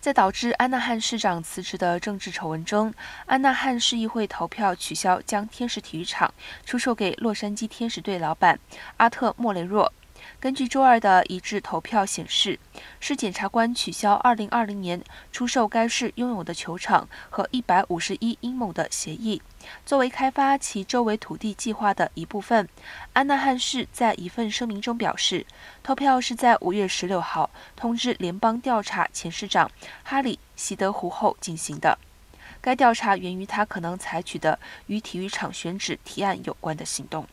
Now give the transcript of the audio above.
在导致安纳汉市长辞职的政治丑闻中，安纳汉市议会投票取消将天使体育场出售给洛杉矶天使队老板阿特莫雷若。根据周二的一致投票显示，市检察官取消2020年出售该市拥有的球场和151英亩的协议，作为开发其周围土地计划的一部分。安纳汉市在一份声明中表示，投票是在5月16号通知联邦调查前市长哈里·席德湖后进行的。该调查源于他可能采取的与体育场选址提案有关的行动。